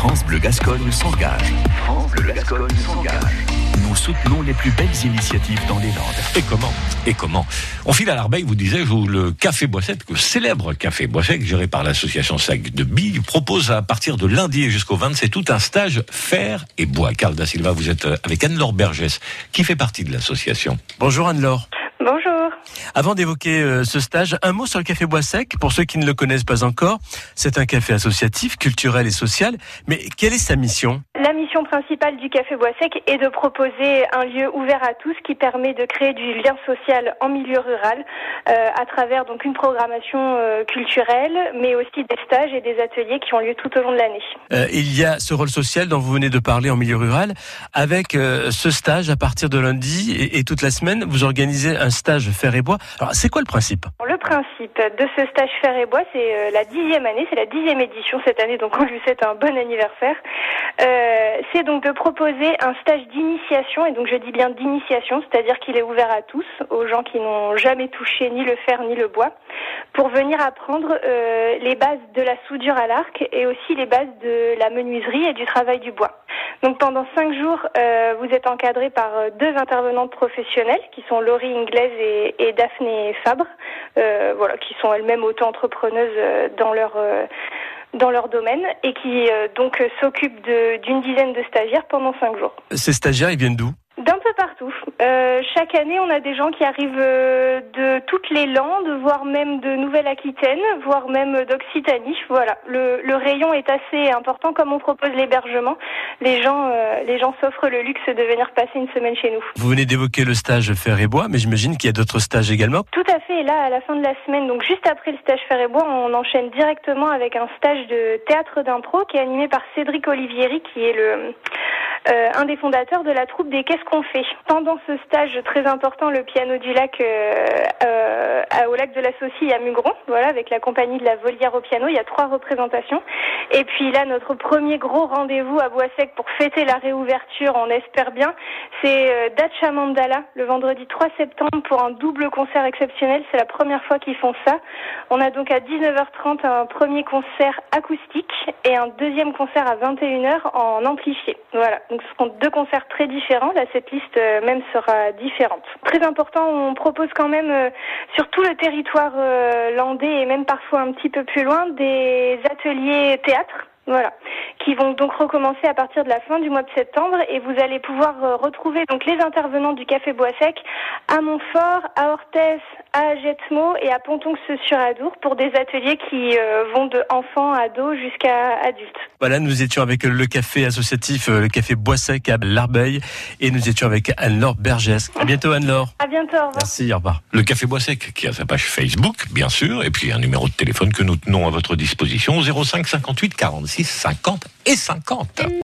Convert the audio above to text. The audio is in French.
France Bleu Gascogne s'engage. France Bleu Gascogne s'engage. Nous soutenons les plus belles initiatives dans les Landes. Et comment Et comment On file à l'Arbeille, vous disais, où le Café Boissette, le célèbre Café Boissette, géré par l'association Sac de Billes, propose à partir de lundi et jusqu'au 20, c'est tout un stage fer et bois. Carl Da Silva, vous êtes avec Anne-Laure Bergès, qui fait partie de l'association. Bonjour Anne-Laure. Avant d'évoquer euh, ce stage, un mot sur le Café Bois Sec. Pour ceux qui ne le connaissent pas encore, c'est un café associatif, culturel et social. Mais quelle est sa mission? Mission principale du Café Bois Sec est de proposer un lieu ouvert à tous qui permet de créer du lien social en milieu rural euh, à travers donc une programmation euh, culturelle, mais aussi des stages et des ateliers qui ont lieu tout au long de l'année. Euh, Il y a ce rôle social dont vous venez de parler en milieu rural. Avec ce stage, à partir de lundi et, et toute la semaine, vous organisez un stage fer et bois. Alors, c'est quoi le principe? Le principe de ce stage fer et bois, c'est la dixième année, c'est la dixième édition cette année, donc on lui souhaite un bon anniversaire. Euh, c'est donc de proposer un stage d'initiation, et donc je dis bien d'initiation, c'est-à-dire qu'il est ouvert à tous, aux gens qui n'ont jamais touché ni le fer ni le bois, pour venir apprendre euh, les bases de la soudure à l'arc et aussi les bases de la menuiserie et du travail du bois. Donc pendant cinq jours, euh, vous êtes encadré par euh, deux intervenantes professionnelles qui sont Laurie Inglaise et, Daphné Fabre, voilà, qui sont elles-mêmes auto-entrepreneuses dans leur dans leur domaine et qui euh, donc euh, s'occupent d'une dizaine de stagiaires pendant cinq jours. Ces stagiaires, ils viennent d'où? Euh, chaque année, on a des gens qui arrivent euh, de toutes les Landes, voire même de Nouvelle-Aquitaine, voire même d'Occitanie. Voilà, le, le rayon est assez important. Comme on propose l'hébergement, les gens, euh, les gens s'offrent le luxe de venir passer une semaine chez nous. Vous venez d'évoquer le stage fer et bois, mais j'imagine qu'il y a d'autres stages également. Tout à fait. Et là, à la fin de la semaine, donc juste après le stage Fer et Bois, on enchaîne directement avec un stage de théâtre d'impro qui est animé par Cédric Olivieri, qui est le euh, un des fondateurs de la troupe des Qu'est-ce qu'on fait? Pendant ce stage très important, le piano du lac euh, euh, au lac de la Saucie à Mugron, voilà, avec la compagnie de la Volière au piano, il y a trois représentations. Et puis là, notre premier gros rendez-vous à Bois-Sec pour fêter la réouverture, on espère bien, c'est euh, Dacha Mandala le vendredi 3 septembre pour un double concert exceptionnel. C'est la première fois qu'ils font ça. On a donc à 19h30 un premier concert acoustique et un deuxième concert à 21h en amplifié. Voilà, donc ce seront deux concerts très différents. Là, cette liste euh, même sera différente. Très important, on propose quand même euh, sur tout le territoire euh, landais et même parfois un petit peu plus loin des ateliers théâtre. Voilà, qui vont donc recommencer à partir de la fin du mois de septembre et vous allez pouvoir euh, retrouver donc les intervenants du Café Bois Sec à Montfort, à Orthès, à Jetmo et à Pontonce-sur-Adour pour des ateliers qui euh, vont de enfants, ados jusqu'à adultes. Voilà, nous étions avec le café associatif, euh, le café Bois Sec à l'Arbeille, et nous étions avec Anne-Laure Bergès. À bientôt Anne-Laure. À bientôt, au revoir. Merci, au revoir. Le Café Bois Sec, qui a sa page Facebook, bien sûr, et puis un numéro de téléphone que nous tenons à votre disposition, 05 58 46 50 et 50.